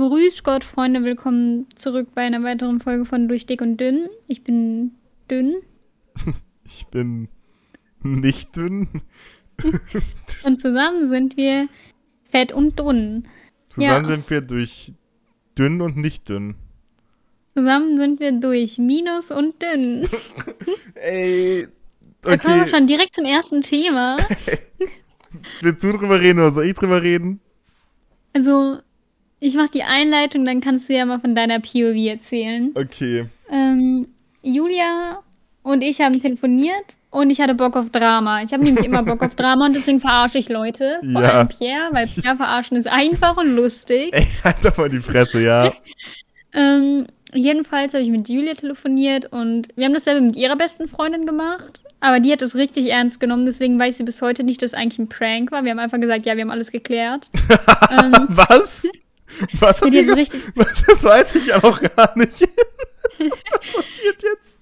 Grüß Gott, Freunde, willkommen zurück bei einer weiteren Folge von Durch Dick und Dünn. Ich bin dünn. Ich bin nicht dünn. und zusammen sind wir fett und dünn. Zusammen ja. sind wir durch dünn und nicht dünn. Zusammen sind wir durch Minus und dünn. Ey. Okay. Da kommen wir schon direkt zum ersten Thema. Willst du drüber reden oder soll ich drüber reden? Also, ich mache die Einleitung, dann kannst du ja mal von deiner POV erzählen. Okay. Ähm, Julia und ich haben telefoniert und ich hatte Bock auf Drama. Ich habe nämlich immer Bock auf Drama und deswegen verarsche ich Leute. Vor ja. allem Pierre, weil Pierre verarschen ist einfach und lustig. Ey, halt doch mal die Fresse, ja. ähm, jedenfalls habe ich mit Julia telefoniert und wir haben dasselbe mit ihrer besten Freundin gemacht. Aber die hat es richtig ernst genommen, deswegen weiß sie bis heute nicht, dass es eigentlich ein Prank war. Wir haben einfach gesagt, ja, wir haben alles geklärt. ähm, Was? Was, hat so richtig was? Das weiß ich ja noch gar nicht. was passiert jetzt?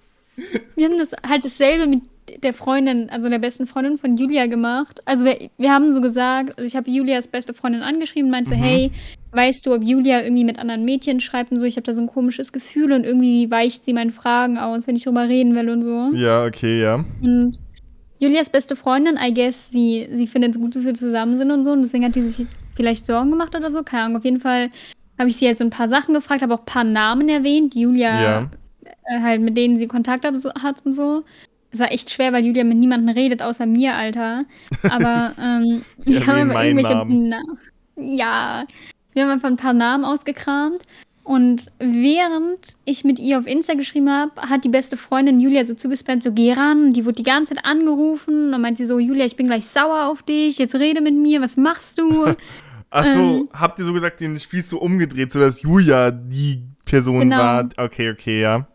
Wir haben das halt dasselbe mit der Freundin, also der besten Freundin von Julia gemacht. Also wir, wir haben so gesagt, also ich habe Julias beste Freundin angeschrieben und meinte, mhm. hey, weißt du, ob Julia irgendwie mit anderen Mädchen schreibt und so, ich habe da so ein komisches Gefühl und irgendwie weicht sie meinen Fragen aus, wenn ich drüber reden will und so. Ja, okay, ja. Und Julias beste Freundin, I guess, sie, sie findet es gut, dass wir zusammen sind und so und deswegen hat die sich vielleicht Sorgen gemacht oder so, keine Ahnung. Auf jeden Fall habe ich sie halt so ein paar Sachen gefragt, habe auch ein paar Namen erwähnt, Julia ja. äh, halt mit denen sie Kontakt hat, so, hat und so. Es war echt schwer, weil Julia mit niemandem redet, außer mir, Alter. Aber ähm, wir haben irgendwelche Namen. Na ja, wir haben einfach ein paar Namen ausgekramt. Und während ich mit ihr auf Insta geschrieben habe, hat die beste Freundin Julia so zugespammt, so geh ran. Die wurde die ganze Zeit angerufen. Und meint sie so, Julia, ich bin gleich sauer auf dich. Jetzt rede mit mir. Was machst du? Achso, ähm, habt ihr so gesagt, den spielst du umgedreht, sodass Julia die Person genau. war? Okay, okay, ja.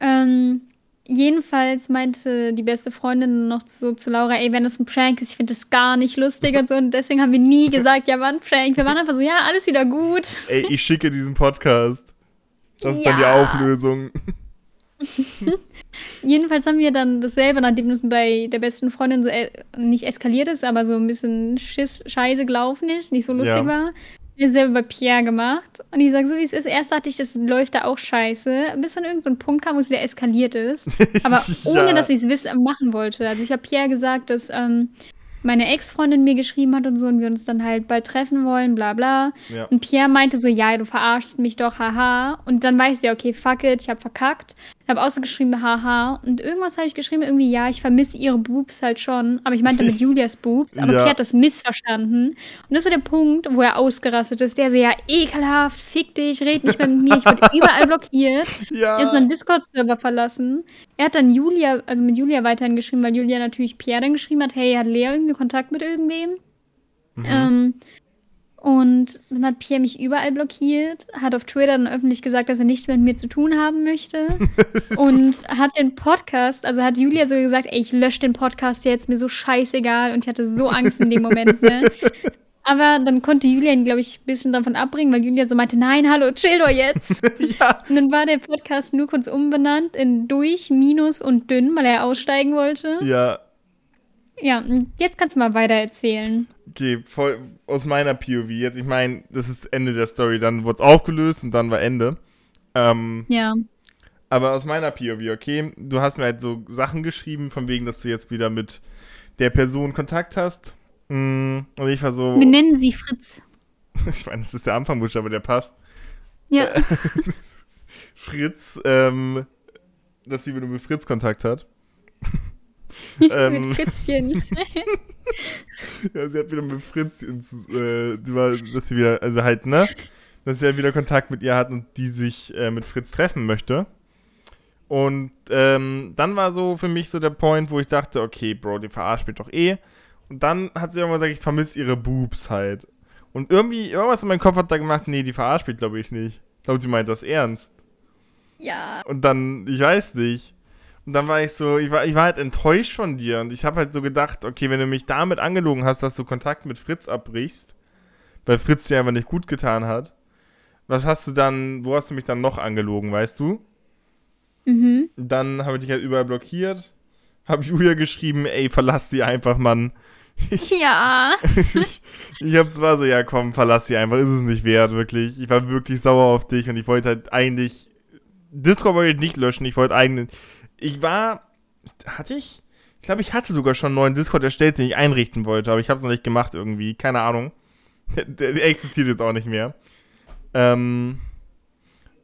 Ähm, jedenfalls meinte die beste Freundin noch so zu Laura, ey, wenn das ein Prank ist, ich finde das gar nicht lustig und so. Und deswegen haben wir nie gesagt, ja, war ein Prank. Wir waren einfach so, ja, alles wieder gut. Ey, ich schicke diesen Podcast. Das ist ja. dann die Auflösung. Jedenfalls haben wir dann dasselbe, nachdem es bei der besten Freundin so äh, nicht eskaliert ist, aber so ein bisschen Schiss, Scheiße gelaufen ist, nicht so lustig ja. war. Wir selber bei Pierre gemacht. Und ich sage so, wie es ist. Erst dachte ich, das läuft da auch scheiße. Bis dann irgendein so Punkt kam, wo es wieder eskaliert ist. Aber ja. ohne, dass ich es machen wollte. Also ich habe Pierre gesagt, dass ähm, meine Ex-Freundin mir geschrieben hat und so und wir uns dann halt bald treffen wollen, bla bla. Ja. Und Pierre meinte so, ja, du verarschst mich doch, haha. Und dann weiß ich, ja, okay, fuck it, ich hab verkackt. Ich habe auch so geschrieben, haha. Und irgendwas habe ich geschrieben, irgendwie, ja, ich vermisse ihre Boobs halt schon. Aber ich meinte mit Julias Boobs. Aber ja. Pierre hat das missverstanden. Und das ist so der Punkt, wo er ausgerastet ist. Der so, ja, ekelhaft, fick dich, red nicht mehr mit mir. Ich wurde überall blockiert. Ja. Er hat seinen Discord-Server verlassen. Er hat dann Julia, also mit Julia weiterhin geschrieben, weil Julia natürlich Pierre dann geschrieben hat, hey, hat Lea irgendwie Kontakt mit irgendwem? Mhm. Ähm, und dann hat Pierre mich überall blockiert, hat auf Twitter dann öffentlich gesagt, dass er nichts mit mir zu tun haben möchte. und hat den Podcast, also hat Julia so gesagt, ey, ich lösche den Podcast jetzt, mir so scheißegal. Und ich hatte so Angst in dem Moment, ne? Aber dann konnte Julia ihn, glaube ich, ein bisschen davon abbringen, weil Julia so meinte, nein, hallo, chill doch jetzt. ja. Und dann war der Podcast nur kurz umbenannt in durch, minus und dünn, weil er aussteigen wollte. Ja. Ja, jetzt kannst du mal weiter erzählen. Okay, voll aus meiner POV jetzt. Ich meine, das ist Ende der Story. Dann wurde es aufgelöst und dann war Ende. Ähm, ja. Aber aus meiner POV, okay, du hast mir halt so Sachen geschrieben, von wegen, dass du jetzt wieder mit der Person Kontakt hast. Mm, und ich war so. Wir nennen sie Fritz. ich meine, das ist der Anfangbuchstabe, der passt. Ja. Fritz, ähm, dass sie wieder mit Fritz Kontakt hat. ähm, mit Fritzchen. ja, sie hat wieder mit Fritz, äh, die war, dass sie wieder, also halt, ne? Dass sie ja wieder Kontakt mit ihr hat und die sich äh, mit Fritz treffen möchte. Und ähm, dann war so für mich so der Point, wo ich dachte, okay, Bro, die verarscht mich doch eh. Und dann hat sie irgendwann gesagt, ich vermisse ihre Boobs halt. Und irgendwie, irgendwas in meinem Kopf hat da gemacht, nee, die verarscht mich, glaube ich nicht. Ich glaube, sie meint das ernst. Ja. Und dann, ich weiß nicht. Und dann war ich so, ich war, ich war halt enttäuscht von dir. Und ich habe halt so gedacht, okay, wenn du mich damit angelogen hast, dass du Kontakt mit Fritz abbrichst, weil Fritz dir einfach nicht gut getan hat, was hast du dann, wo hast du mich dann noch angelogen, weißt du? Mhm. Dann habe ich dich halt überall blockiert, habe Julia geschrieben, ey, verlass die einfach, Mann. Ich, Ja. ich, ich hab zwar so, ja komm, verlass sie einfach, ist es nicht wert, wirklich. Ich war wirklich sauer auf dich und ich wollte halt eigentlich. Discord wollte ich nicht löschen, ich wollte eigenen. Ich war. Hatte ich? Ich glaube, ich hatte sogar schon einen neuen Discord erstellt, den ich einrichten wollte, aber ich habe es noch nicht gemacht irgendwie. Keine Ahnung. Der, der existiert jetzt auch nicht mehr. Ähm,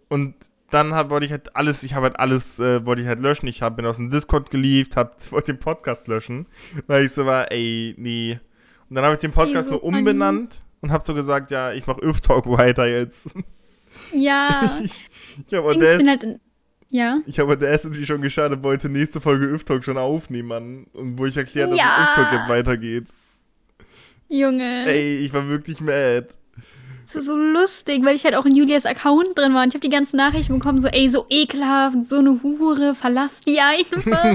und dann hab, wollte ich halt alles, ich habe halt alles, äh, wollte ich halt löschen. Ich hab, bin aus dem Discord gelieft, hab, wollte den Podcast löschen, weil ich so war, ey, nee. Und dann habe ich den Podcast so nur umbenannt und habe so gesagt, ja, ich mache Öf-Talk weiter jetzt. Ja. ich ich habe Ich bin halt. in- Ja. ich habe der Audacity schon gestartet, wollte nächste Folge Öf-Talk schon aufnehmen, Mann. Und wo ich erklärt, dass Ja. Öf-Talk jetzt weitergeht. Junge. Ey, ich war wirklich mad. Das ist so lustig, weil ich halt auch in Julias Account drin war. Und ich habe die ganzen Nachrichten bekommen, so, ey, so ekelhaft, so eine Hure, verlass die einfach.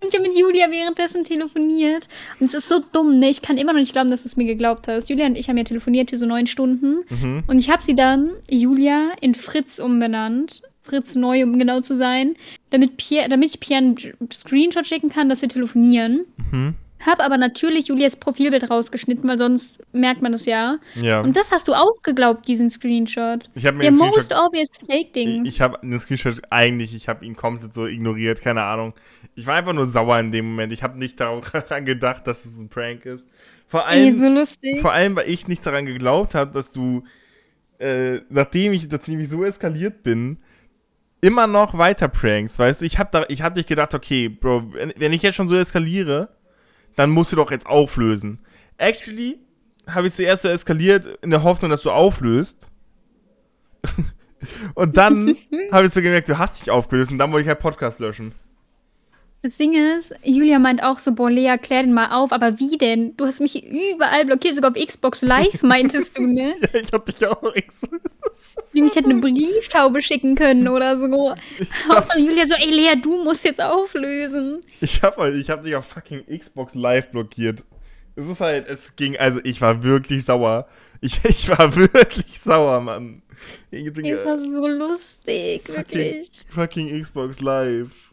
und ich habe mit Julia währenddessen telefoniert. Und es ist so dumm, ne? Ich kann immer noch nicht glauben, dass du es mir geglaubt hast. Julia und ich haben ja telefoniert für so neun Stunden. Mhm. Und ich habe sie dann, Julia, in Fritz umbenannt. Fritz neu, um genau zu sein. Damit, Pierre, damit ich Pierre einen Screenshot schicken kann, dass wir telefonieren. Mhm. Hab aber natürlich Julias Profilbild rausgeschnitten, weil sonst merkt man das ja. Ja. Und das hast du auch geglaubt, diesen Screenshot. ich habe mir Der den most Screenshot obvious Ich, Fake-Dings. ich habe den Screenshot eigentlich, ich habe ihn komplett so ignoriert, keine Ahnung. Ich war einfach nur sauer in dem Moment. Ich habe nicht daran gedacht, dass es ein Prank ist. Vor Ey, allem, so lustig. vor allem, weil ich nicht daran geglaubt habe, dass du, äh, nachdem ich, nachdem ich so eskaliert bin, immer noch weiter prankst, weißt du? Ich habe da, ich hab nicht gedacht, okay, Bro, wenn, wenn ich jetzt schon so eskaliere, dann musst du doch jetzt auflösen. Actually habe ich zuerst so eskaliert in der Hoffnung, dass du auflöst. Und dann habe ich so gemerkt, du hast dich aufgelöst und dann wollte ich halt Podcast löschen. Das Ding ist, Julia meint auch so, boah, Lea, klär den mal auf, aber wie denn? Du hast mich überall blockiert, sogar auf Xbox Live, meintest du, ne? Ja, ich hab dich auch explodiert. Ich hätte eine Brieftaube schicken können oder so. Hauptsache Julia so, ey Lea, du musst jetzt auflösen. Ich hab, halt- ich hab dich auf fucking Xbox Live blockiert. Es ist halt, es ging, also ich war wirklich sauer. Ich, ich war wirklich sauer, Mann. Ich denke, Das war so lustig, wirklich. Fucking Xbox Live.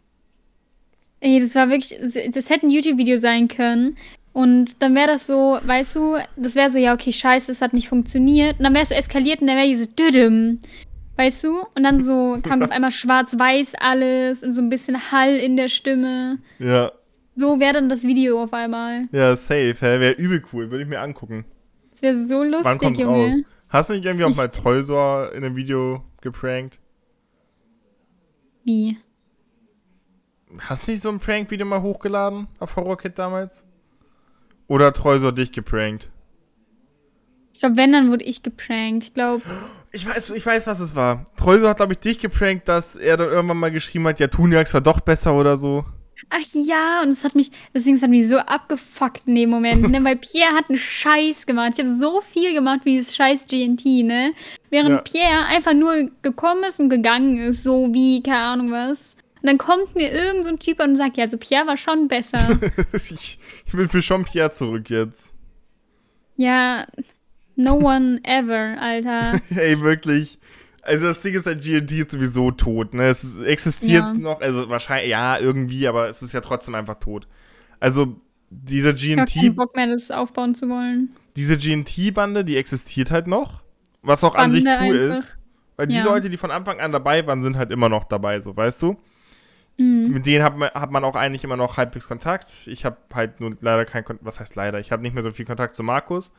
Ey, das war wirklich, das hätte ein YouTube-Video sein können. Und dann wäre das so, weißt du, das wäre so, ja, okay, scheiße, das hat nicht funktioniert. Und dann wäre es so eskaliert und dann wäre diese Düdüm. Weißt du? Und dann so kam auf Was? einmal schwarz-weiß alles und so ein bisschen Hall in der Stimme. Ja, So wäre dann das Video auf einmal. ja, safe, hä? Wäre übel cool, würde ich mir angucken. Das wäre so Wann lustig, kommt's Junge. raus? Hast du nicht irgendwie auch Ich- mal Treusor in einem Video geprankt? Wie? Hast du nicht so ein Prank-Video mal hochgeladen auf Horrorkit damals? Oder hat Treusor dich geprankt? Ich glaube, wenn, dann wurde ich geprankt. Ich glaube, Ich weiß, ich weiß, was es war. Treusor hat, glaube ich, dich geprankt, dass er dann irgendwann mal geschrieben hat, ja, Tuniax war doch besser oder so. ach ja, und es hat mich, deswegen es hat mich so abgefuckt in dem Moment, ne? Weil Pierre hat einen Scheiß gemacht. Ich habe so viel gemacht wie das scheiß GNT, ne? Während Ja. Pierre einfach nur gekommen ist und gegangen ist, so wie, keine Ahnung was. Und dann kommt mir irgend so ein Typ und sagt, ja, also Pierre war schon besser. ich, ich bin für Jean-Pierre zurück jetzt. ja, no one ever, Alter. Ey, wirklich. Also das Ding ist halt, GNT ist sowieso tot, ne? Es ist, existiert Ja. noch, also wahrscheinlich, ja, irgendwie, aber es ist ja trotzdem einfach tot. Also, diese Ich habe keinen GNT, Bock mehr, das aufbauen zu wollen. diese GNT-Bande, die existiert halt noch. Was auch an sich Bande cool einfach. ist. Weil die Ja. Leute, die von Anfang an dabei waren, sind halt immer noch dabei, so, weißt du? Mhm. Mit denen hat man, hat man auch eigentlich immer noch halbwegs Kontakt. Ich habe halt nur leider kein Kontakt, was heißt leider? Ich habe nicht mehr so viel Kontakt zu Markus.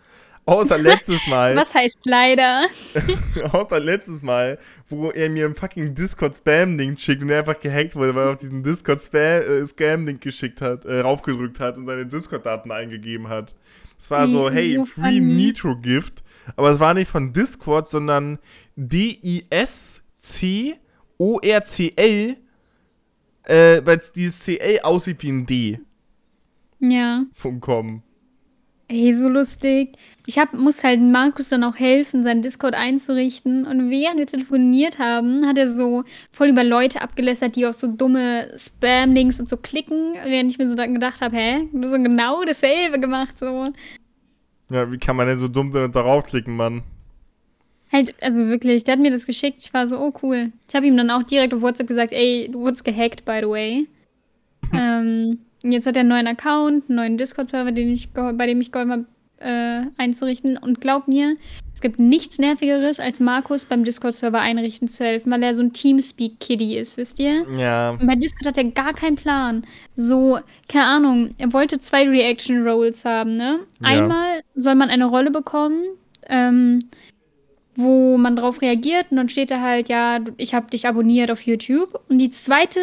Außer letztes Mal. Was heißt leider? Außer letztes Mal, wo er mir ein fucking Discord-Spam-Link schickt und er einfach gehackt wurde, weil er auf diesen Discord-Scam-Link geschickt hat, äh, raufgedrückt hat und seine Discord-Daten eingegeben hat. Es war so, Ey, hey, so Free. Nitro-Gift. Aber es war nicht von Discord, sondern D-I-S-C-O-R-C-L, äh, weil dieses CL aussieht wie ein D. Ja. .com. Ey, so lustig. Ich hab, muss halt Markus dann auch helfen, seinen Discord einzurichten. Und während wir telefoniert haben, hat er so voll über Leute abgelästert, die auf so dumme Spam-Links und so klicken. Während ich mir so dann gedacht habe, hä? Du hast so genau dasselbe gemacht, so. Ja, wie kann man denn so dumm darauf klicken, Mann? Halt, also wirklich, der hat mir das geschickt. Ich war so, oh cool. Ich habe ihm dann auch direkt auf WhatsApp gesagt, ey, du wurdest gehackt, by the way. ähm, jetzt hat er einen neuen Account, einen neuen Discord-Server, den ich, bei dem ich geholfen habe, äh, einzurichten. Und glaub mir, es gibt nichts Nervigeres, als Markus beim Discord-Server einrichten zu helfen, weil er so ein Teamspeak-Kiddy ist, wisst ihr? Ja. Und bei Discord hat er gar keinen Plan. So, keine Ahnung, er wollte zwei Reaction-Rolls haben, ne? Ja. Einmal soll man eine Rolle bekommen, ähm, wo man drauf reagiert und dann steht da halt, ja, ich habe dich abonniert auf YouTube. Und die zweite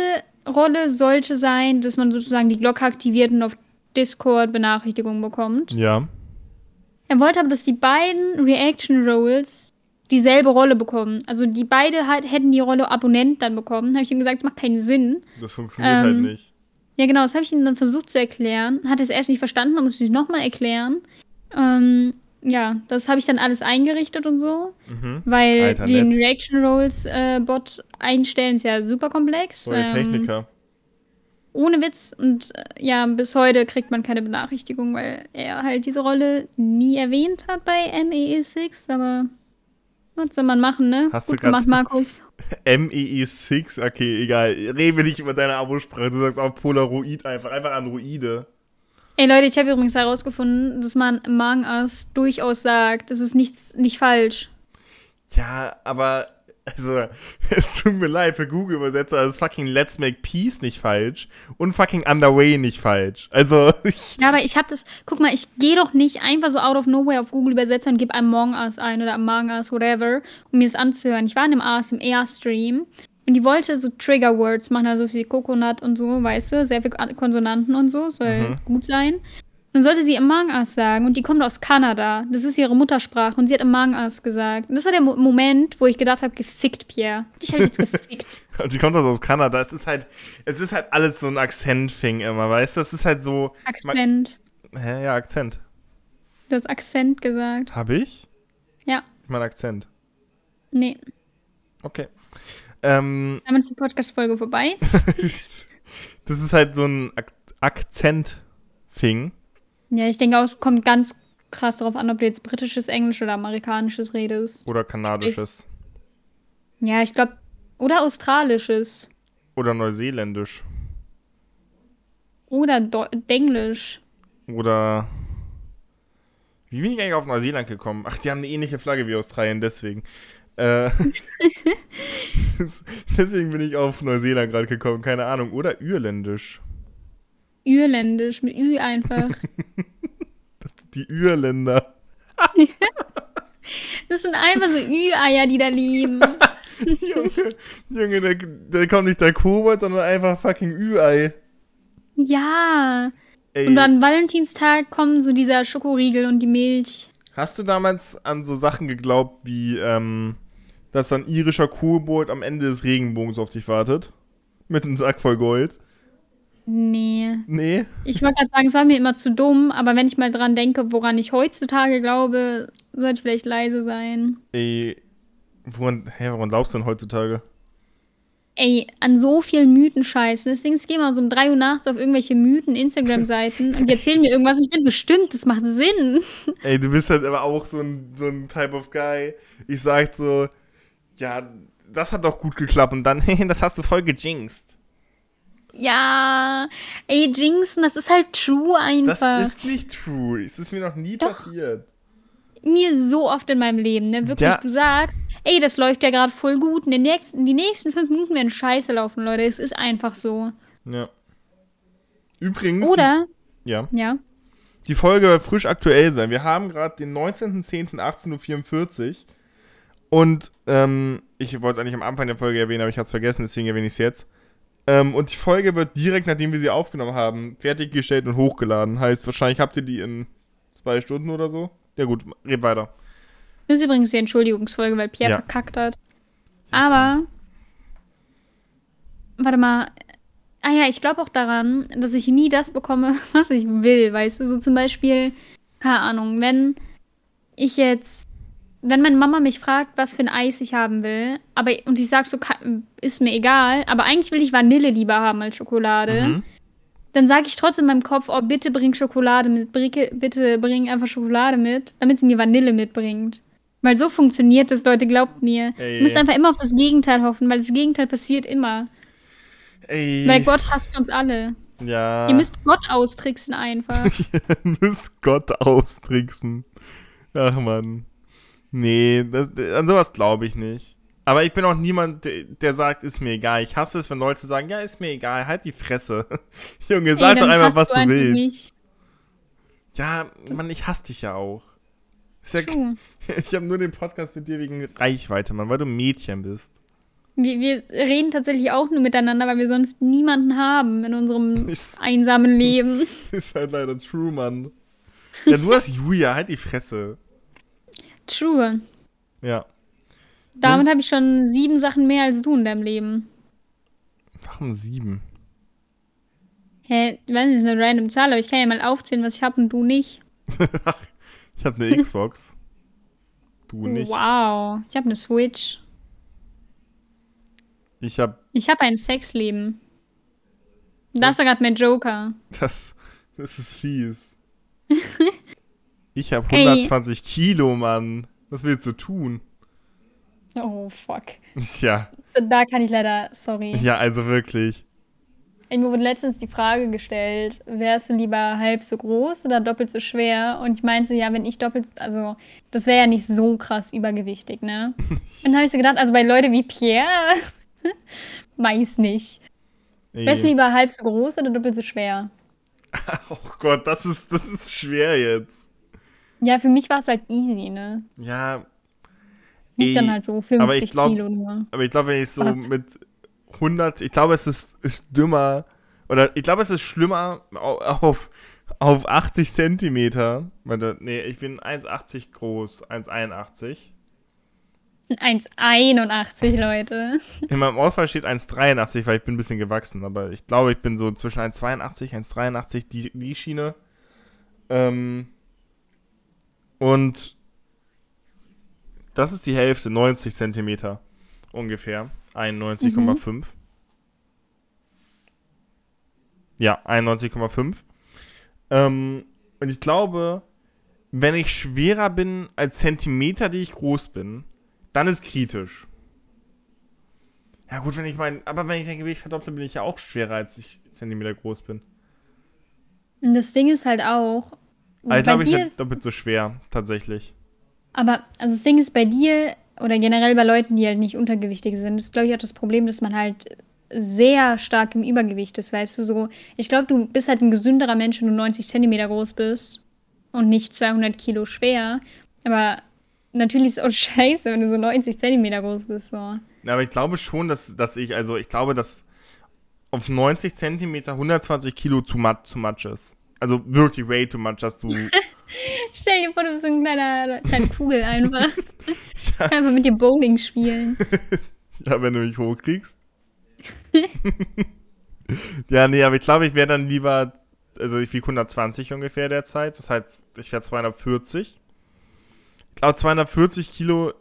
Rolle sollte sein, dass man sozusagen die Glocke aktiviert und auf Discord Benachrichtigungen bekommt. Ja. Er wollte aber, dass die beiden Reaction Rolls dieselbe Rolle bekommen. Also die beide halt, hätten die Rolle Abonnent dann bekommen. Habe ich ihm gesagt, das macht keinen Sinn. Das funktioniert halt Ähm, nicht. Ja, genau, das habe ich ihm dann versucht zu erklären. Hat es erst nicht verstanden, dann musste ich es nochmal erklären. Ähm, ja, das habe ich dann alles eingerichtet und so. Mhm. Weil Alter, den nett. Reaction Rolls äh, Bot einstellen ist ja super komplex. Voll Ähm, Techniker. ohne Witz. Und äh, ja, bis heute kriegt man keine Benachrichtigung, weil er halt diese Rolle nie erwähnt hat bei MEE6. Aber was soll man machen, ne? Hast du Gut grad- gemacht, Markus. MEE6, okay, egal. Rede nicht über deine Abosprache. Du sagst auch Polaroid einfach. Einfach Androide. Ey Leute, ich habe übrigens herausgefunden, dass man Among Us durchaus sagt. Das ist nichts, nicht falsch. Ja, aber, also, es tut mir leid für Google-Übersetzer, ist fucking Let's Make Peace nicht falsch und fucking Underway nicht falsch. Also, Ja, aber ich habe das. Guck mal, ich gehe doch nicht einfach so out of nowhere auf Google Übersetzer und gebe Among Us ein oder Among Us, whatever, um mir das anzuhören. Ich war in einem ASMR-Stream und die wollte so Trigger Words machen, also wie Coconut und so, weißt du, sehr viele An- Konsonanten und so, soll Mhm. gut sein. Dann sollte sie Among Us sagen und die kommt aus Kanada. Das ist ihre Muttersprache und sie hat Among Us gesagt. Und das war der Mo Moment, wo ich gedacht habe, gefickt, Pierre. Dich habe ich jetzt gefickt. und die kommt also aus Kanada. Es ist halt, es ist halt alles so ein Akzentfing immer, weißt du? Es ist halt so. Akzent. Hä, ja, Akzent. Du hast Akzent gesagt. Hab ich? Ja. Ich meine Akzent. Nee. Okay. Ähm, Damit ist die Podcast-Folge vorbei. das ist halt so ein Ak Akzent-Fing. Ja, ich denke auch, es kommt ganz krass darauf an, ob du jetzt britisches Englisch oder amerikanisches redest. Oder kanadisches. Ja, ich glaube, oder australisches. Oder neuseeländisch. Oder Do Denglisch. Oder. Wie bin ich eigentlich auf Neuseeland gekommen? Ach, die haben eine ähnliche Flagge wie Australien, deswegen. Äh, deswegen bin ich auf Neuseeland gerade gekommen, keine Ahnung. Oder Irländisch. Irländisch, mit Ü einfach. Das, die Irländer. Das sind einfach so Ü-Eier, die da lieben. Junge, Junge der, der kommt nicht der Kobold, sondern einfach fucking Ü-Ei. Ja. Ey, Und an Valentinstag kommen so dieser Schokoriegel und die Milch. hast du damals an so Sachen geglaubt, wie, ähm, dass dann irischer Kobold am Ende des Regenbogens auf dich wartet? Mit einem Sack voll Gold? Nee. Nee? Ich wollte gerade sagen, es war mir immer zu dumm, aber wenn ich mal dran denke, woran ich heutzutage glaube, sollte ich vielleicht leise sein. Ey, woran, hä, woran glaubst du denn heutzutage? Ey, an so vielen Mythen scheißen. Deswegen, ich gehe mal so um 3 Uhr nachts auf irgendwelche Mythen-Instagram-Seiten und die erzählen mir irgendwas. Ich bin bestimmt, das macht Sinn. Ey, du bist halt aber auch so ein, so ein Type of Guy. Ich sag so, ja, das hat doch gut geklappt und dann, das hast du voll gejinxt. Ja, ey, Jinxen, das ist halt true einfach. Das ist nicht true. Es ist mir noch nie Doch. passiert. mir so oft in meinem Leben, ne? Wirklich, Ja. du sagst, ey, das läuft ja gerade voll gut. In den nächsten, die nächsten fünf Minuten werden scheiße laufen, Leute. Es ist einfach so. Ja. Übrigens, Oder, die, ja, ja, die Folge wird frisch aktuell sein. Wir haben gerade den 19.10.18.44 Uhr. Und ähm, ich wollte es eigentlich am Anfang der Folge erwähnen, aber ich habe es vergessen, deswegen erwähne ich es jetzt. Ähm, und die Folge wird direkt, nachdem wir sie aufgenommen haben, fertiggestellt und hochgeladen. Heißt, wahrscheinlich habt ihr die in zwei Stunden oder so. Ja gut, red weiter. das ist übrigens die Entschuldigungsfolge, weil Pierre Ja. verkackt hat. Aber, warte mal. Ah ja, ich glaube auch daran, dass ich nie das bekomme, was ich will, weißt du? So zum Beispiel, keine Ahnung, wenn ich jetzt, wenn meine Mama mich fragt, was für ein Eis ich haben will, aber und ich sag so, ist mir egal, aber eigentlich will ich Vanille lieber haben als Schokolade, Mhm. dann sage ich trotzdem in meinem Kopf, oh, bitte bring Schokolade mit, bitte bring einfach Schokolade mit, damit sie mir Vanille mitbringt. Weil so funktioniert das, Leute, glaubt mir. Ey. Ihr müsst einfach immer auf das Gegenteil hoffen, weil das Gegenteil passiert immer. Ey. Weil Gott hasst uns alle. Ja. Ihr müsst Gott austricksen einfach. Ihr müsst Gott austricksen. Ach man. Nee, das, an sowas glaube ich nicht. Aber ich bin auch niemand, der, sagt, ist mir egal. Ich hasse es, wenn Leute sagen, ja, ist mir egal, halt die Fresse. Junge, sag Ey, doch einfach, was du, du willst. Nicht. Ja, Mann, ich hasse dich ja auch. Ja, ich habe nur den Podcast mit dir wegen Reichweite, Mann, weil du Mädchen bist. Wir, wir, reden tatsächlich auch nur miteinander, weil wir sonst niemanden haben in unserem ist, einsamen Leben. Ist halt leider true, Mann. Ja, du hast Julia, halt die Fresse. True. Ja. Damit habe ich schon sieben Sachen mehr als du in deinem Leben. Warum sieben? Hä, ich weiß nicht, eine random Zahl, aber ich kann ja mal aufzählen, was ich habe und du nicht. ich habe eine Xbox. du nicht. Wow. Ich habe eine Switch. Ich habe. Ich habe ein Sexleben. Das ist gerade mein Joker. Das, das ist fies. ich habe 120 Ey. Kilo, Mann. Was willst du tun? Oh, fuck. Ja. Da kann ich leider, sorry. Ja, also wirklich. Mir wurde letztens die Frage gestellt, wärst du lieber halb so groß oder doppelt so schwer? Und ich meinte, ja, wenn ich doppelt, also das wäre ja nicht so krass übergewichtig, ne? Und dann habe ich so gedacht, also bei Leuten wie Pierre, weiß nicht. Ey. Wärst du lieber halb so groß oder doppelt so schwer? Oh Gott, das ist, das ist schwer jetzt. Ja, für mich war es halt easy, ne? Ja. Liegt dann halt so 50 aber ich glaub, Kilo nur. Aber ich glaube, wenn ich so Was? mit 100, ich glaube, es ist, ist dümmer, oder ich glaube, es ist schlimmer auf, auf 80 Zentimeter. Nee, ich bin 1,80 groß, 1,81. 1,81, Leute. In meinem Ausfall steht 1,83, weil ich bin ein bisschen gewachsen, aber ich glaube, ich bin so zwischen 1,82, 1,83, die, die Schiene. Ähm, und das ist die Hälfte, 90 Zentimeter ungefähr. 91,5. Mhm. Ja, 91,5. Ähm, und ich glaube, wenn ich schwerer bin als Zentimeter, die ich groß bin, dann ist kritisch. Ja, gut, wenn ich mein, aber wenn ich mein Gewicht verdopple, bin ich ja auch schwerer, als ich Zentimeter groß bin. Und das Ding ist halt auch. Also, ich glaube, ich bin doppelt so schwer, tatsächlich. Aber, also das Ding ist bei dir, oder generell bei Leuten, die halt nicht untergewichtig sind, ist, glaube ich, auch das Problem, dass man halt sehr stark im Übergewicht ist, weißt du, so. Ich glaube, du bist halt ein gesünderer Mensch, wenn du 90 Zentimeter groß bist und nicht 200 Kilo schwer. Aber natürlich ist es auch scheiße, wenn du so 90 Zentimeter groß bist, so. Ja, aber ich glaube schon, dass, dass ich, also ich glaube, dass auf 90 Zentimeter 120 Kilo zu, much, zu much ist. Also wirklich way too much, dass du Stell dir vor, du bist so ein kleiner, kleine Kugel einfach. ja. Einfach mit dir Bowling spielen. ja, wenn du mich hochkriegst. ja, nee, aber ich glaube, ich wäre dann lieber, also ich wiege 120 ungefähr derzeit. Das heißt, ich wäre 240. Ich glaube, 240 Kilo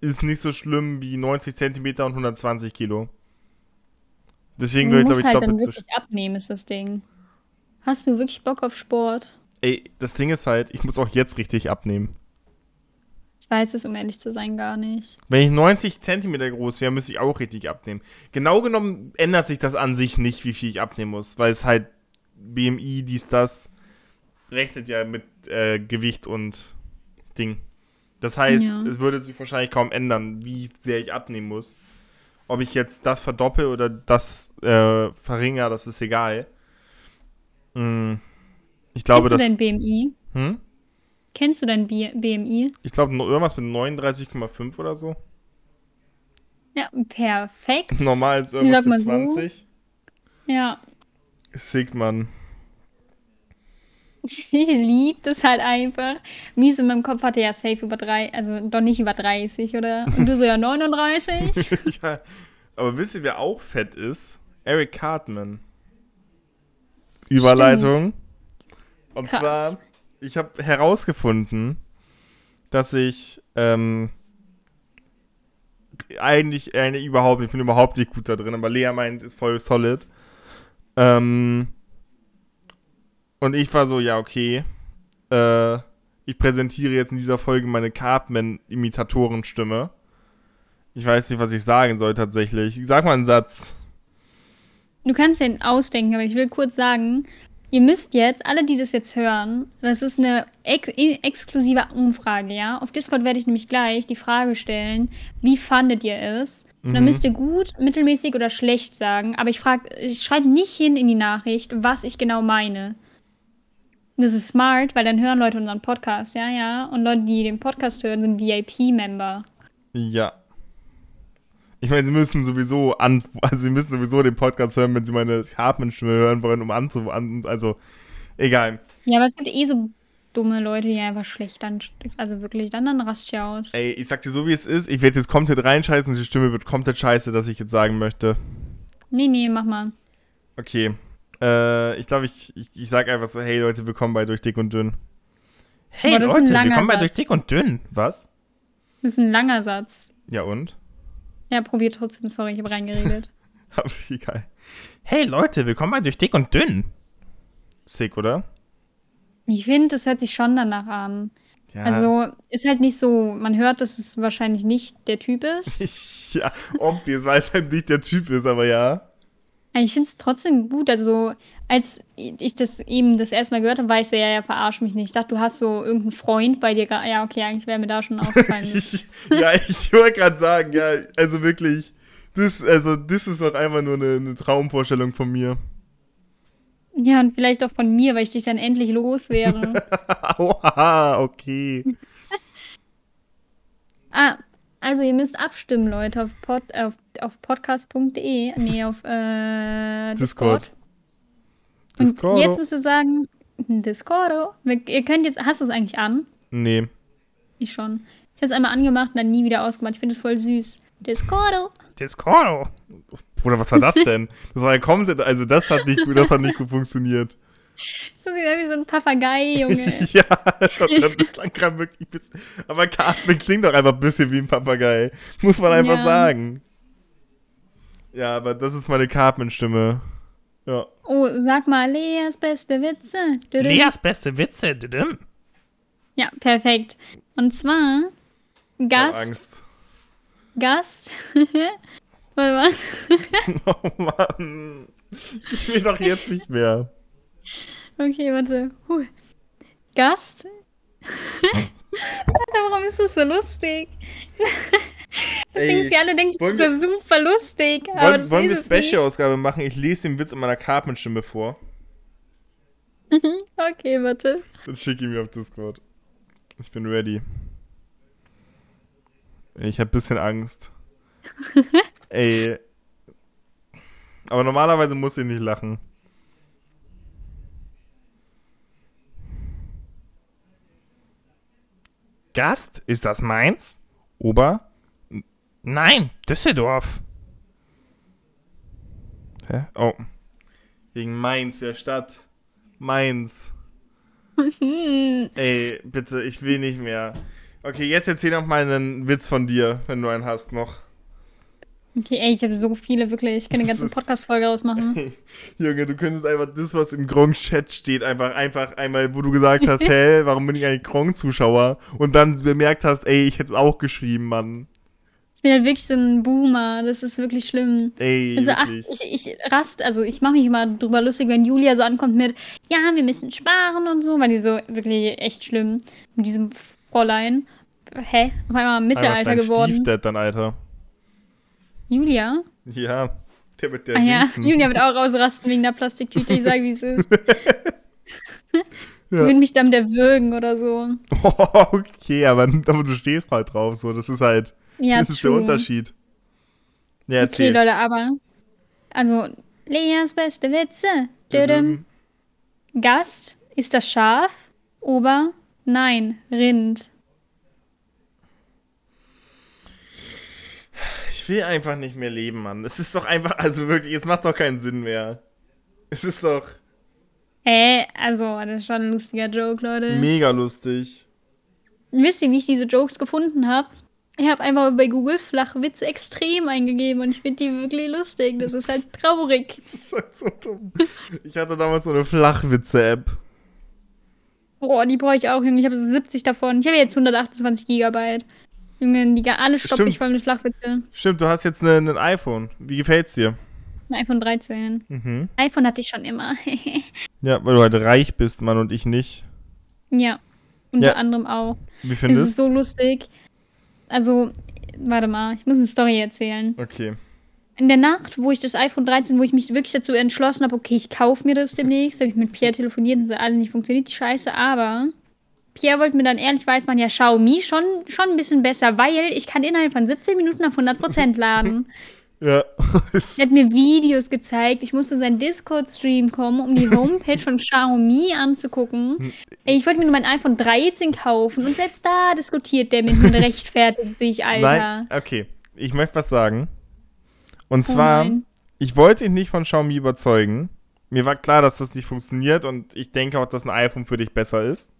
ist nicht so schlimm wie 90 Zentimeter und 120 Kilo. Deswegen würde ich, glaube ich, halt doppelt so. abnehmen, ist das Ding. Hast du wirklich Bock auf Sport? Ey, das Ding ist halt, ich muss auch jetzt richtig abnehmen. Ich weiß es, um ehrlich zu sein, gar nicht. Wenn ich 90 Zentimeter groß wäre, müsste ich auch richtig abnehmen. Genau genommen ändert sich das an sich nicht, wie viel ich abnehmen muss, weil es halt BMI, dies, das, rechnet ja mit äh, Gewicht und Ding. Das heißt, ja. es würde sich wahrscheinlich kaum ändern, wie sehr ich abnehmen muss. Ob ich jetzt das verdoppel oder das äh, verringere, das ist egal. Mhm. Ich glaube, Kennst du dein BMI? Hm? Kennst du dein B BMI? Ich glaube, irgendwas mit 39,5 oder so. Ja, perfekt. Normal ist irgendwas mit 20. So? Ja. Sigmann. Ich liebe das halt einfach. Mies in meinem Kopf hatte ja safe über drei, also doch nicht über 30, oder? Und du so ja 39? ja, aber wisst ihr, wer auch fett ist? Eric Cartman. Überleitung. Stimmt. Und Krass. zwar, ich habe herausgefunden, dass ich ähm, eigentlich, eigentlich überhaupt, ich bin überhaupt nicht gut da drin, aber Lea meint, ist voll solid. Ähm, und ich war so, ja, okay. Äh, ich präsentiere jetzt in dieser Folge meine Cartman-Imitaatorenstimme. Ich weiß nicht, was ich sagen soll tatsächlich. Ich sag mal einen Satz. Du kannst den ausdenken, aber ich will kurz sagen, ihr müsst jetzt, alle, die das jetzt hören, das ist eine ex exklusive Umfrage, ja. Auf Discord werde ich nämlich gleich die Frage stellen, wie fandet ihr es? Und dann Mhm. müsst ihr gut, mittelmäßig oder schlecht sagen. Aber ich frage, ich schreibe nicht hin in die Nachricht, was ich genau meine. Das ist smart, weil dann hören Leute unseren Podcast, ja, ja. Und Leute, die den Podcast hören, sind VIP-Member. Ja. Ich meine, sie müssen sowieso an, also sie müssen sowieso den Podcast hören, wenn sie meine Hartmann-Stimme hören wollen, um anzu, an, also egal. Ja, aber es gibt eh so dumme Leute, die einfach schlecht dann, also wirklich, dann, dann rast ja aus. Ey, ich sag dir so, wie es ist. Ich werde jetzt komplett reinscheißen und die Stimme wird komplett scheiße, dass ich jetzt sagen möchte. Nee, nee, mach mal. Okay. Äh, ich glaube, ich, ich, ich sag einfach so, hey Leute, willkommen bei Durch Dick und Dünn. Hey Leute, willkommen bei Satz. Durch Dick und Dünn. Was? Das ist ein langer Satz. Ja und? Ja, probier trotzdem, sorry, ich habe reingeredet. Aber egal. Hey Leute, willkommen bei Durch Dick und Dünn. Sick, oder? Ich finde, das hört sich schon danach an. Ja. Also, ist halt nicht so, man hört, dass es wahrscheinlich nicht der Typ ist. ja, obvious, weil es halt nicht der Typ ist, aber ja. Ich finde es trotzdem gut. Also, als ich das eben das erste Mal gehört habe, war ich so, ja, ja, verarsch mich nicht. Ich dachte, du hast so irgendeinen Freund bei dir. Ja, okay, eigentlich wäre mir da schon aufgefallen. Ich, ja, ich wollte gerade sagen, ja, also wirklich, das, also das ist doch einfach nur eine, eine Traumvorstellung von mir. ja, und vielleicht auch von mir, weil ich dich dann endlich los wäre. Aua, okay. ah, also ihr müsst abstimmen, Leute, auf, pod, auf, auf podcast.de. Nee, auf äh, Discord. Discord. Und Discordo. jetzt müsst ihr sagen, Discordo. Wir- Ihr könnt jetzt, hast du es eigentlich an? Nee. Ich schon. Ich habe es einmal angemacht und dann nie wieder ausgemacht. Ich finde es voll süß. Discordo. Discordo. Bruder, was war das denn? Das war ja komplett, also das hat nicht, das hat nicht gut funktioniert. So sieht er wie so ein Papagei, Junge. ja, das, hat, das klang gerade wirklich ein bisschen, aber Cartman klingt doch einfach ein bisschen wie ein Papagei. Muss man einfach Ja. sagen. Ja, aber das ist meine Cartman-Stimme. Ja. Oh, sag mal, Leas beste Witze. Düdüm. beste Witze, düdüm. Ja, perfekt. Und zwar Ich hab Gast, Angst. Gast. Warte mal. Oh Mann. Ich will doch jetzt nicht mehr. Okay, warte. Huh. Gast. Alter, warum ist das so lustig? Ey, denken sie alle, denken, das ist ja super lustig. Wollen, wollen wir. Special-Ausgabe machen? Ich lese den Witz in meiner Cartman-Stimme vor. Okay, warte. Dann schicke ich mir auf Discord. Ich bin ready. Ich habe bisschen Angst. Ey. Aber normalerweise muss ich nicht lachen. Gast? Ist das Mainz? Ober? Nein, Düsseldorf. Hä? Oh. Wegen Mainz, der Stadt. Mainz. Ey, bitte, ich will nicht mehr. Okay, jetzt erzähl noch mal einen Witz von dir, wenn du einen hast noch. Okay, ey, ich habe so viele, wirklich. Ich kann eine ganze Podcast-Folge ausmachen. Junge, du könntest einfach das, was im Gronk-Chat steht, einfach, einfach einmal, wo du gesagt hast, hä, warum bin ich eigentlich Gronk-Zuschauer? Und dann bemerkt hast, ey, ich hätte es auch geschrieben, Mann. Ich bin halt wirklich so ein Boomer. Das ist wirklich schlimm. Ey, Also, ach, ich, ich rast, also ich mache mich immer drüber lustig, wenn Julia so ankommt mit, ja, wir müssen sparen und so, weil die so wirklich echt schlimm mit diesem Fräulein. Hä? Auf einmal Mittelalter dein geworden. Stiefdad dann, Alter. Julia? Ja, der mit der ah ja. Julia wird auch ausrasten wegen der Plastiktüte. Ich sage, wie es ist. Ja. Würde mich dann der würgen oder so. okay, aber, aber du stehst halt drauf, so, das ist halt, Ja, das ist der true. Unterschied. Ja, Okay, erzähl. Leute, aber. Also, Leas beste Witze. Dödem. Gast ist das Schaf. Ober. Nein, Rind. Ich will einfach nicht mehr leben, Mann. Es ist doch einfach, also wirklich, es macht doch keinen Sinn mehr. Es ist doch Äh, also, das ist schon ein lustiger Joke, Leute. mega lustig. Wisst ihr, wie ich diese Jokes gefunden habe? Ich habe einfach bei Google Flachwitze extrem eingegeben und ich finde die wirklich lustig. Das ist halt traurig. Das ist halt so dumm. Ich hatte damals so eine Flachwitze-App. Boah, die brauche ich auch, Junge. Ich habe 70 davon. Ich habe jetzt 128 Gigabyte. Junge, die alle Stimmt. voll mit Flachwitze. Stimmt, du hast jetzt ne- ein iPhone. Wie gefällt's dir? Ein iPhone 13. Mhm. iPhone hatte ich schon immer. Ja, weil du halt reich bist, Mann, und ich nicht. ja. Unter Ja. anderem auch. Wie Es findest ist so lustig. Also, warte mal, ich muss eine Story erzählen. Okay. In der Nacht, wo ich das iPhone 13, wo ich mich wirklich dazu entschlossen habe, okay, ich kaufe mir das demnächst, habe ich mit Pierre telefoniert und so alle nicht funktioniert die Scheiße, aber Pierre wollte mir dann ehrlich weiß man ja Xiaomi schon, schon ein bisschen besser, weil ich kann innerhalb von 17 Minuten auf 100% laden. Ja. Er hat mir Videos gezeigt. Ich musste in seinen Discord-Stream kommen, um die Homepage von Xiaomi anzugucken. Ey, ich wollte mir nur mein iPhone 13 kaufen und selbst da diskutiert der mit mir und rechtfertigt sich, Alter. Nein, okay. Ich möchte was sagen. Und Oh zwar, nein. ich wollte dich nicht von Xiaomi überzeugen. Mir war klar, dass das nicht funktioniert und ich denke auch, dass ein iPhone für dich besser ist.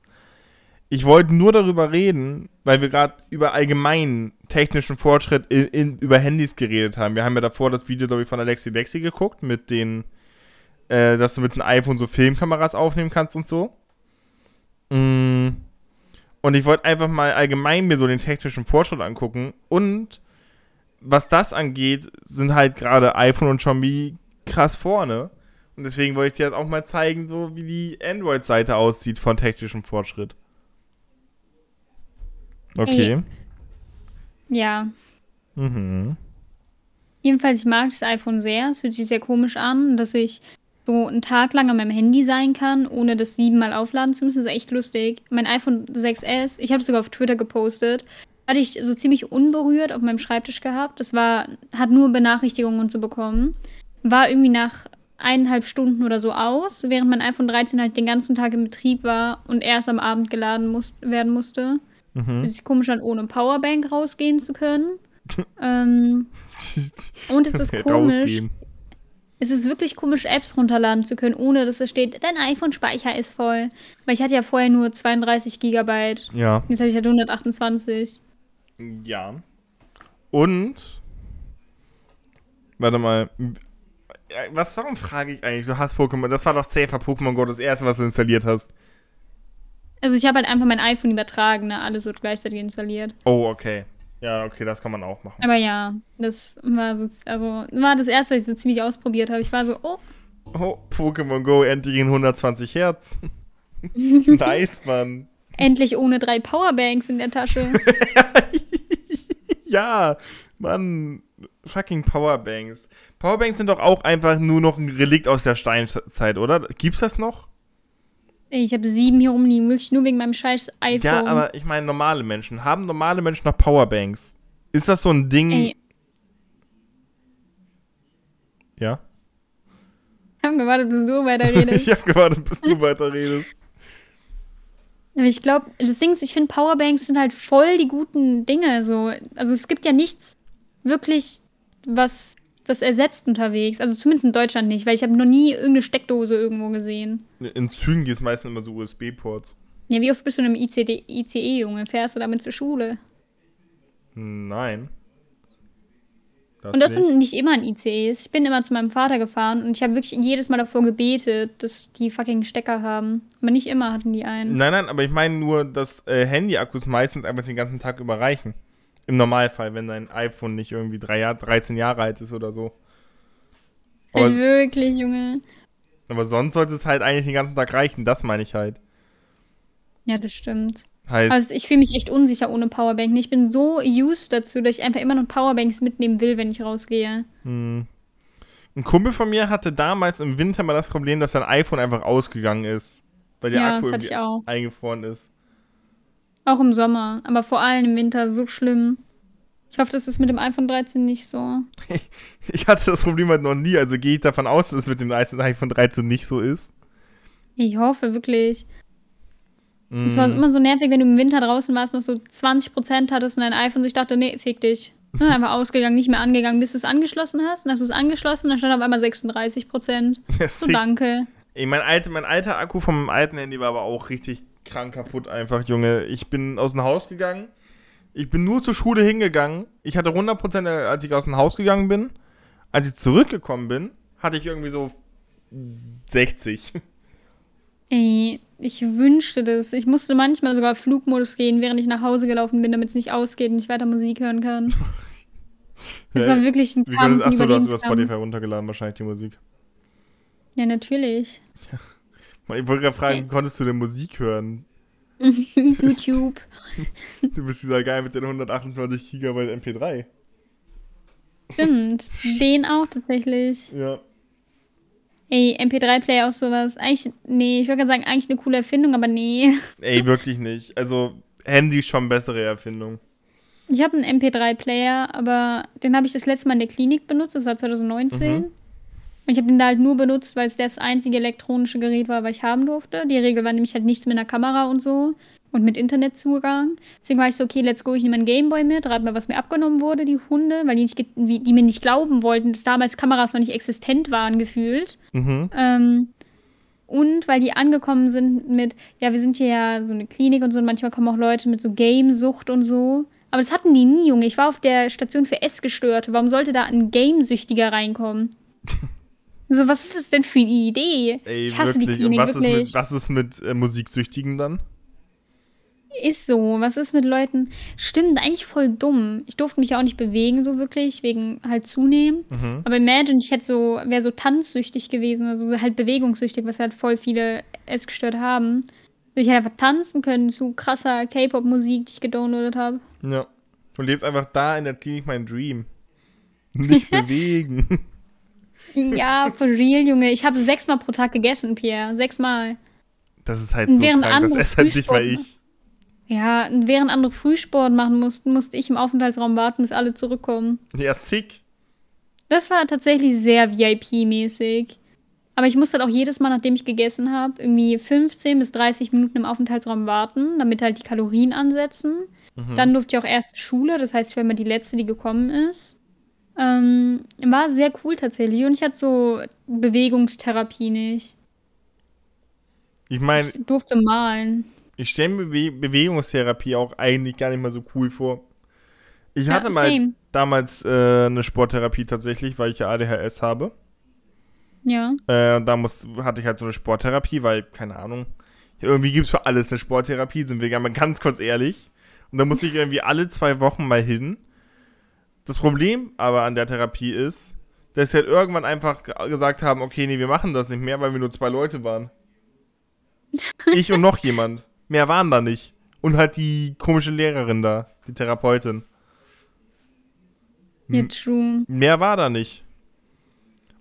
Ich wollte nur darüber reden, weil wir gerade über allgemeinen technischen Fortschritt in, in, über Handys geredet haben. Wir haben ja davor das Video, glaube ich, von Alexi Bexi geguckt, mit den, äh, dass du mit einem iPhone so Filmkameras aufnehmen kannst und so. Mm. Und ich wollte einfach mal allgemein mir so den technischen Fortschritt angucken und was das angeht, sind halt gerade iPhone und Xiaomi krass vorne. Und deswegen wollte ich dir jetzt auch mal zeigen, so wie die Android-Seite aussieht von technischem Fortschritt. Okay. Ja. Mhm. Jedenfalls, ich mag das iPhone sehr. Es fühlt sich sehr komisch an, dass ich so einen Tag lang an meinem Handy sein kann, ohne das siebenmal aufladen zu müssen. Das ist echt lustig. Mein iPhone 6S, ich habe es sogar auf Twitter gepostet, hatte ich so ziemlich unberührt auf meinem Schreibtisch gehabt. Das war, hat nur Benachrichtigungen und so bekommen. War irgendwie nach eineinhalb Stunden oder so aus, während mein iPhone 13 halt den ganzen Tag in Betrieb war und erst am Abend geladen muss, werden musste. Es Mhm. fühlt sich komisch an, ohne Powerbank rausgehen zu können. ähm, und es ist komisch, es ist wirklich komisch, Apps runterladen zu können, ohne dass es steht, dein iPhone-Speicher ist voll. Weil ich hatte ja vorher nur 32 Gigabyte. Ja. Jetzt habe ich halt 128. Ja. Und. Warte mal. Was, warum frage ich eigentlich? Du hast Pokémon. Das war doch safer Pokémon Go, das erste, was du installiert hast. Also ich habe halt einfach mein iPhone übertragen, ne? Alles wird gleichzeitig installiert. Oh, okay. Ja, okay, das kann man auch machen. Aber ja, das war so, also war das erste, was ich so ziemlich ausprobiert habe. Ich war so, oh, Oh, Pokémon Go endlich in 120 Hertz. nice, Mann. endlich ohne drei Powerbanks in der Tasche. Ja, Mann. Fucking Powerbanks. Powerbanks sind doch auch einfach nur noch ein Relikt aus der Steinzeit, oder? Gibt's das noch? Ich habe sieben hier rumliegen, wirklich nur wegen meinem scheiß iPhone. Ja, aber ich meine normale Menschen. Haben normale Menschen noch Powerbanks? Ist das so ein Ding? Ey, Ja? ich habe gewartet, bis du weiterredest. ich habe gewartet, bis du weiterredest. Ich glaube, das Ding ist, ich finde, Powerbanks sind halt voll die guten Dinge. So. Also es gibt ja nichts wirklich, was das ersetzt unterwegs. Also zumindest in Deutschland nicht, weil ich habe noch nie irgendeine Steckdose irgendwo gesehen. In Zügen gibt es meistens immer so USB-Ports. Ja, wie oft bist du in einem ICD, ICE, Junge? Fährst du damit zur Schule? Nein. Das und das nicht. sind nicht immer ein ICEs. Ich bin immer zu meinem Vater gefahren und ich habe wirklich jedes Mal davor gebetet, dass die fucking Stecker haben. Aber nicht immer hatten die einen. Nein, nein, aber ich meine nur, dass äh, Handy-Akkus meistens einfach den ganzen Tag überreichen. Im Normalfall, wenn dein iPhone nicht irgendwie drei Jahr, 13 Jahre alt ist oder so. Halt Aber, wirklich, Junge. aber sonst sollte es halt eigentlich den ganzen Tag reichen, das meine ich halt. Ja, das stimmt. Heißt, Also ich fühle mich echt unsicher ohne Powerbank. Ich bin so used dazu, dass ich einfach immer noch Powerbanks mitnehmen will, wenn ich rausgehe. hm. ein Kumpel von mir hatte damals im Winter mal das Problem, dass sein iPhone einfach ausgegangen ist. Weil der Ja, Akku eingefroren ist. Auch im Sommer, aber vor allem im Winter so schlimm. Ich hoffe, das ist mit dem iPhone 13 nicht so. Ich hatte das Problem halt noch nie, also gehe ich davon aus, dass es mit dem iPhone 13 nicht so ist. Ich hoffe wirklich. Es Mm. war immer so nervig, wenn du im Winter draußen warst, noch so 20% hattest und dein iPhone. Ich dachte, nee, fick dich. Ne, einfach ausgegangen, nicht mehr angegangen, bis du es angeschlossen hast. Dann hast du es angeschlossen, dann stand auf einmal 36%. Ja, So, danke. Ey, mein, alter, mein alter Akku vom alten Handy war aber auch richtig krank kaputt einfach, Junge. Ich bin aus dem Haus gegangen. Ich bin nur zur Schule hingegangen. Ich hatte 100%, als ich aus dem Haus gegangen bin. Als ich zurückgekommen bin, hatte ich irgendwie so 60. Ey, ich wünschte das. Ich musste manchmal sogar Flugmodus gehen, während ich nach Hause gelaufen bin, damit es nicht ausgeht und ich weiter Musik hören kann. Das war wirklich ein Kampf. Achso, du hast über Spotify runtergeladen, wahrscheinlich die Musik. Ja, natürlich. Ich wollte gerade fragen, wie konntest du denn Musik hören? YouTube. Du bist dieser Geil mit den 128 GB MP3. Stimmt. Den auch tatsächlich. Ja. Ey, MP3-Player auch sowas. Eigentlich, nee, ich würde gerade sagen, eigentlich eine coole Erfindung, aber nee. Ey, wirklich nicht. Also, Handy ist schon bessere Erfindung. Ich habe einen MP3-Player, aber den habe ich das letzte Mal in der Klinik benutzt. Das war 2019. Mhm. Und ich habe den da halt nur benutzt, weil es das einzige elektronische Gerät war, was ich haben durfte. Die Regel war nämlich halt nichts mit einer Kamera und so und mit Internetzugang. Deswegen war ich so, okay, let's go, ich nehme einen Gameboy mit, rat mal, was mir abgenommen wurde, die Hunde, weil die, nicht, die mir nicht glauben wollten, dass damals Kameras noch nicht existent waren, gefühlt. Mhm. Ähm, und weil die angekommen sind mit, ja, wir sind hier ja so eine Klinik und so, und manchmal kommen auch Leute mit so Gamesucht und so. Aber das hatten die nie, Junge. Ich war auf der Station für Essgestörte. Warum sollte da ein Gamesüchtiger reinkommen? so, was ist das denn für eine Idee? Ey, ich hasse wirklich. die Klinik, und was wirklich. Ist mit, was ist mit äh, Musiksüchtigen dann? Ist so. Was ist mit Leuten? Stimmt, eigentlich voll dumm. Ich durfte mich ja auch nicht bewegen, so wirklich, wegen halt zunehmen. Mhm. Aber imagine, ich hätte so, wäre so tanzsüchtig gewesen, also halt bewegungssüchtig, was halt voll viele Essgestört haben. Ich hätte einfach tanzen können zu krasser K-Pop-Musik, die ich gedownloadet habe. Ja. Du lebst einfach da in der Klinik mein Dream. Nicht bewegen. Ja, for real, Junge. Ich habe sechsmal pro Tag gegessen, Pierre. Sechsmal. Das ist halt so krank. Das esse halt nicht, weil ich. Ja, während andere Frühsport machen mussten, musste ich im Aufenthaltsraum warten, bis alle zurückkommen. Ja, sick. Das war tatsächlich sehr VIP-mäßig. Aber ich musste halt auch jedes Mal, nachdem ich gegessen habe, irgendwie 15 bis 30 Minuten im Aufenthaltsraum warten, damit halt die Kalorien ansetzen. Mhm. Dann durfte ich auch erst Schule, das heißt, ich war immer die Letzte, die gekommen ist. Ähm, war sehr cool tatsächlich. Und ich hatte so Bewegungstherapie nicht. Ich meine. Ich durfte malen. Ich stelle mir Be Bewegungstherapie auch eigentlich gar nicht mal so cool vor. Ich hatte ja, mal damals äh, eine Sporttherapie tatsächlich, weil ich ja ADHS habe. Ja. Äh, da muss, hatte ich halt so eine Sporttherapie, weil, keine Ahnung, irgendwie gibt es für alles eine Sporttherapie, sind wir mal ganz kurz ehrlich. Und da musste ich irgendwie alle zwei Wochen mal hin. Das Problem aber an der Therapie ist, dass sie halt irgendwann einfach gesagt haben, okay, nee, wir machen das nicht mehr, weil wir nur zwei Leute waren. ich und noch jemand. Mehr waren da nicht. Und halt die komische Lehrerin da, die Therapeutin. Ja, true. Mehr war da nicht.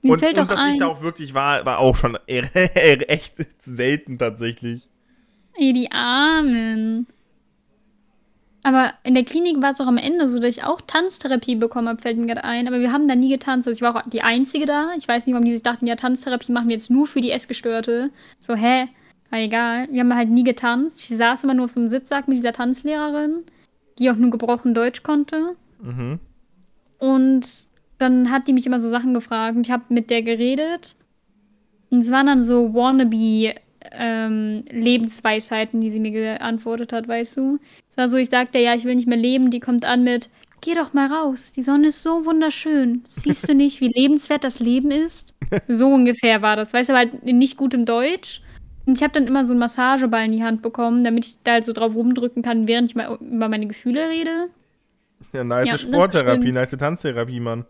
Mir und, fällt und dass ein. ich da auch wirklich war, war auch schon echt selten tatsächlich. Ey, die Armen. Aber in der Klinik war es auch am Ende so, dass ich auch Tanztherapie bekommen habe, fällt mir gerade ein. Aber wir haben da nie getanzt. Also ich war auch die Einzige da. Ich weiß nicht, warum die sich dachten, ja, Tanztherapie machen wir jetzt nur für die Essgestörte. So, hä? War egal. Wir haben halt nie getanzt. Ich saß immer nur auf so einem Sitzsack mit dieser Tanzlehrerin, die auch nur gebrochen Deutsch konnte. Mhm. Und dann hat die mich immer so Sachen gefragt und ich habe mit der geredet. Und es waren dann so wannabe ähm, Lebensweisheiten, die sie mir geantwortet hat, weißt du? Es war so, ich sagte, ja, ich will nicht mehr leben. Die kommt an mit, geh doch mal raus. Die Sonne ist so wunderschön. Siehst du nicht, wie lebenswert das Leben ist? So ungefähr war das. Weißt du, aber halt nicht gut im Deutsch. Und ich habe dann immer so einen Massageball in die Hand bekommen, damit ich da halt so drauf rumdrücken kann, während ich mal über meine Gefühle rede. Ja, nice ja, Sporttherapie, nice Tanztherapie, Mann.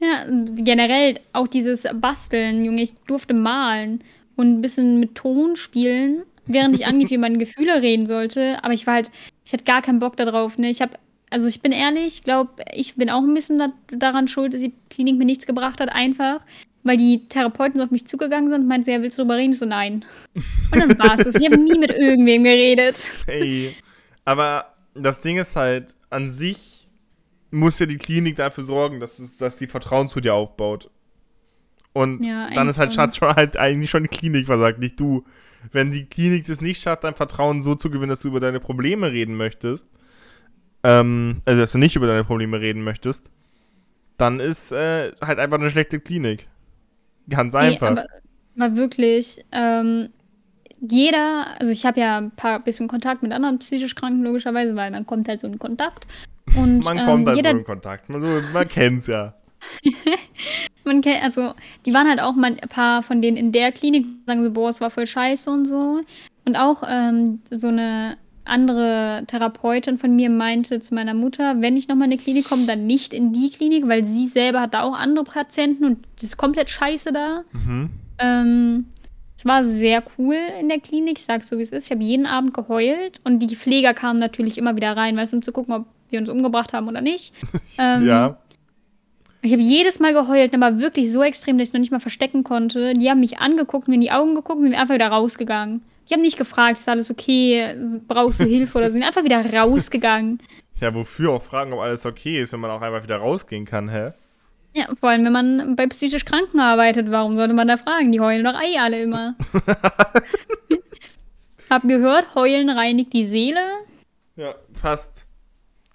Ja, generell auch dieses Basteln, Junge. Ich durfte malen und ein bisschen mit Ton spielen, während ich angeblich meine Gefühle reden sollte. Aber ich war halt, ich hatte gar keinen Bock darauf. Ne? Ich habe, also ich bin ehrlich, ich glaube, ich bin auch ein bisschen da, daran schuld, dass die Klinik mir nichts gebracht hat, einfach. Weil die Therapeuten so auf mich zugegangen sind und meinten so, ja, willst du darüber reden? Ich so, nein. Und dann war es das. Ich habe nie mit irgendwem geredet. Hey, aber das Ding ist halt, an sich muss ja die Klinik dafür sorgen, dass, es, dass die Vertrauen zu dir aufbaut. Und ja, dann ist halt schon halt eigentlich schon die Klinik versagt, nicht du. Wenn die Klinik es nicht schafft, dein Vertrauen so zu gewinnen, dass du über deine Probleme reden möchtest, ähm, also dass du nicht über deine Probleme reden möchtest, dann ist äh, halt einfach eine schlechte Klinik. Ganz einfach. Nee, aber, aber wirklich, ähm, jeder, also ich habe ja ein paar bisschen Kontakt mit anderen psychisch Kranken, logischerweise, weil man kommt halt so in Kontakt. Und, man ähm, kommt halt jeder, so in Kontakt. Man, man kennt's ja. man kennt, also, die waren halt auch mal ein paar von denen in der Klinik, sagen so, boah, es war voll scheiße und so. Und auch ähm, so eine andere Therapeutin von mir meinte zu meiner Mutter, wenn ich nochmal in die Klinik komme, dann nicht in die Klinik, weil sie selber hat da auch andere Patienten und das ist komplett scheiße da. Mhm. Ähm, es war sehr cool in der Klinik, ich sag's so wie es ist. Ich habe jeden Abend geheult und die Pfleger kamen natürlich immer wieder rein, weißt du, um zu gucken, ob wir uns umgebracht haben oder nicht. ähm, ja. Ich habe jedes Mal geheult, aber wirklich so extrem, dass ich es noch nicht mal verstecken konnte. Die haben mich angeguckt, mir in die Augen geguckt und sind einfach wieder rausgegangen. Ich habe nicht gefragt, ist alles okay, brauchst du Hilfe oder so. sind einfach wieder rausgegangen. Ja, wofür auch fragen, ob alles okay ist, wenn man auch einfach wieder rausgehen kann, hä? Ja, vor allem, wenn man bei psychisch Kranken arbeitet, warum sollte man da fragen? Die heulen doch eh alle immer. Hab gehört, heulen reinigt die Seele. Ja, fast.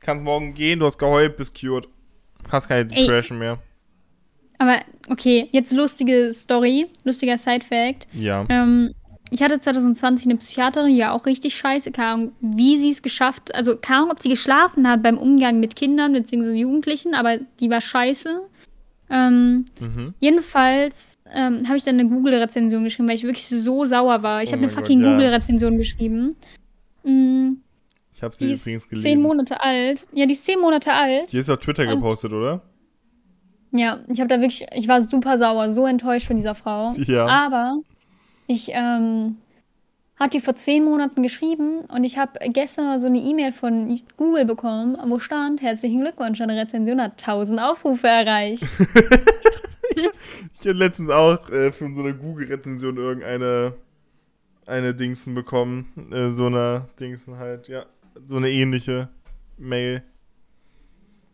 Kannst morgen gehen, du hast geheult, bist cured. Hast keine Depression Ey. mehr. Aber okay, jetzt lustige Story, lustiger Side-Fact. Ja. Ähm, ich hatte 2020 eine Psychiaterin, die ja auch richtig scheiße, Ahnung, wie sie es geschafft, also keine Ahnung, ob sie geschlafen hat beim Umgang mit Kindern bzw. Jugendlichen, aber die war scheiße. Ähm, mhm. Jedenfalls ähm, habe ich dann eine Google-Rezension geschrieben, weil ich wirklich so sauer war. Ich oh habe eine fucking ja. Google-Rezension geschrieben. Mhm. Ich habe sie die übrigens gelesen. Zehn Monate alt. Ja, die ist zehn Monate alt. Die ist auf Twitter gepostet, oder? Ja, ich habe da wirklich, ich war super sauer, so enttäuscht von dieser Frau. Ja. Aber ich ähm, hat die vor zehn Monaten geschrieben und ich habe gestern so eine E-Mail von Google bekommen, wo stand, herzlichen Glückwunsch, deine Rezension hat 1000 Aufrufe erreicht. ich habe letztens auch äh, für so eine Google-Rezension irgendeine eine Dingsen bekommen, äh, so eine Dingsen halt, ja, so eine ähnliche Mail.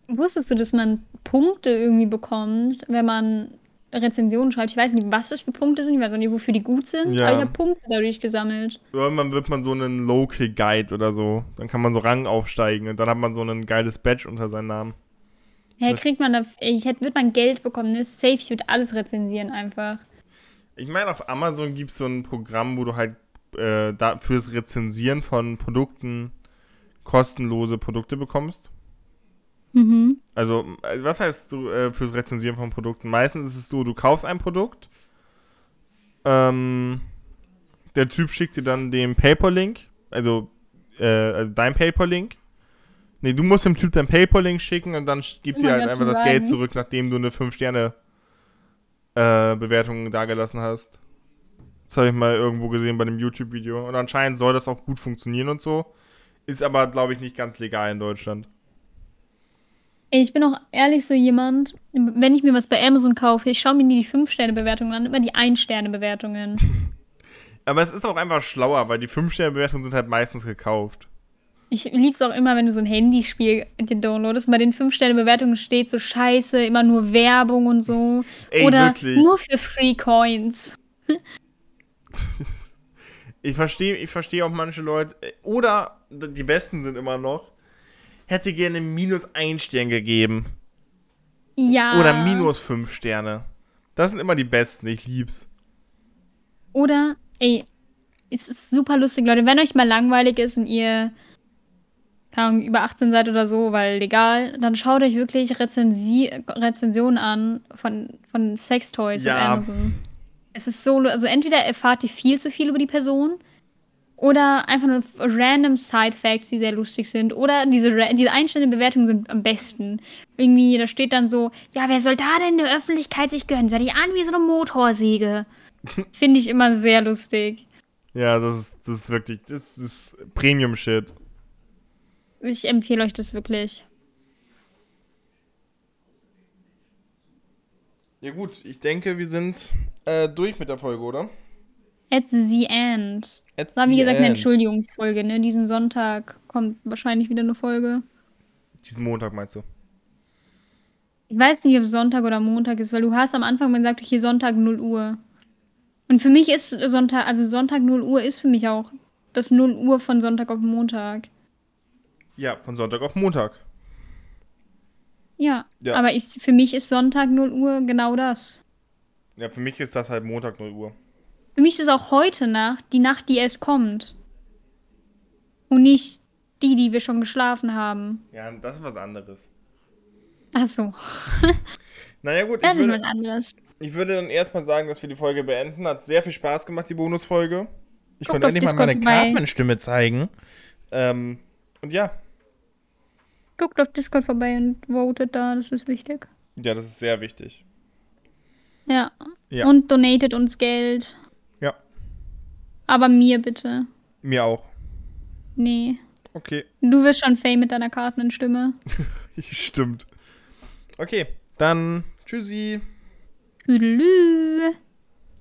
Wusstest du, dass man Punkte irgendwie bekommt, wenn man Rezensionen schreibt. Ich weiß nicht, was das für Punkte sind, ich weiß auch nicht, wofür die gut sind, ja. aber ich habe Punkte dadurch gesammelt. Irgendwann wird man so einen Local Guide oder so. Dann kann man so Rang aufsteigen und dann hat man so ein geiles Badge unter seinem Namen. Hä, hey, kriegt man da, ich hätte, wird man Geld bekommen, ne? Safe, ich würde alles rezensieren einfach. Ich meine, auf Amazon gibt es so ein Programm, wo du halt äh, da fürs Rezensieren von Produkten kostenlose Produkte bekommst. Mhm. Also, äh, was heißt du äh, fürs Rezensieren von Produkten? Meistens ist es so, du kaufst ein Produkt, ähm, der Typ schickt dir dann den PayPal-Link, also, äh, also dein PayPal-Link. Nee, du musst dem Typ dein PayPal-Link schicken und dann gibt dir halt einfach das Geld zurück, nachdem du eine 5-Sterne-Bewertung äh, dagelassen hast. Das habe ich mal irgendwo gesehen bei einem YouTube-Video. Und anscheinend soll das auch gut funktionieren und so. Ist aber, glaube ich, nicht ganz legal in Deutschland. Ich bin auch ehrlich so jemand, wenn ich mir was bei Amazon kaufe, ich schaue mir nie die 5-Sterne-Bewertungen an, immer die 1-Sterne-Bewertungen. Aber es ist auch einfach schlauer, weil die 5-Sterne-Bewertungen sind halt meistens gekauft. Ich lieb's auch immer, wenn du so ein Handyspiel dir downloadest. Bei den 5-Sterne-Bewertungen steht so Scheiße, immer nur Werbung und so. Ey, Oder wirklich? nur für Free Coins. ich verstehe ich versteh auch manche Leute. Oder die besten sind immer noch hätte gerne minus ein Stern gegeben. Ja. Oder minus fünf Sterne. Das sind immer die besten, ich lieb's. Oder, ey, es ist super lustig, Leute. Wenn euch mal langweilig ist und ihr über 18 seid oder so, weil legal, dann schaut euch wirklich Rezensi Rezensionen an von, von Sextoys ja. auf Amazon. Es ist so, also entweder erfahrt ihr viel zu viel über die Person oder einfach nur random Side-Facts, die sehr lustig sind. Oder diese, diese einstellenden Bewertungen sind am besten. Irgendwie, da steht dann so, ja, wer soll da denn in der Öffentlichkeit sich gönnen? Sei die an wie so eine Motorsäge. Finde ich immer sehr lustig. Ja, das ist, das ist wirklich, das ist Premium-Shit. Ich empfehle euch das wirklich. Ja gut, ich denke, wir sind äh, durch mit der Folge, oder? At the end. At das war wie gesagt end. eine Entschuldigungsfolge, ne? Diesen Sonntag kommt wahrscheinlich wieder eine Folge. Diesen Montag meinst du? Ich weiß nicht, ob es Sonntag oder Montag ist, weil du hast am Anfang gesagt, hier Sonntag 0 Uhr. Und für mich ist Sonntag, also Sonntag 0 Uhr ist für mich auch das 0 Uhr von Sonntag auf Montag. Ja, von Sonntag auf Montag. Ja, ja. aber ich, für mich ist Sonntag 0 Uhr genau das. Ja, für mich ist das halt Montag 0 Uhr. Für mich ist auch heute Nacht die Nacht, die erst kommt. Und nicht die, die wir schon geschlafen haben. Ja, das ist was anderes. Ach so. naja, gut. Das ich würde, ist was anderes. Ich würde dann erstmal sagen, dass wir die Folge beenden. Hat sehr viel Spaß gemacht, die Bonusfolge. Ich konnte endlich mal meine Cartman-Stimme zeigen. Ähm, und ja. Guckt auf Discord vorbei und votet da, das ist wichtig. Ja, das ist sehr wichtig. Ja. ja. Und donatet uns Geld. Ja. Aber mir bitte. Mir auch. Nee. Okay. Du wirst schon Fame mit deiner Kartenstimme. Stimmt. Okay, dann tschüssi. Tüdelü.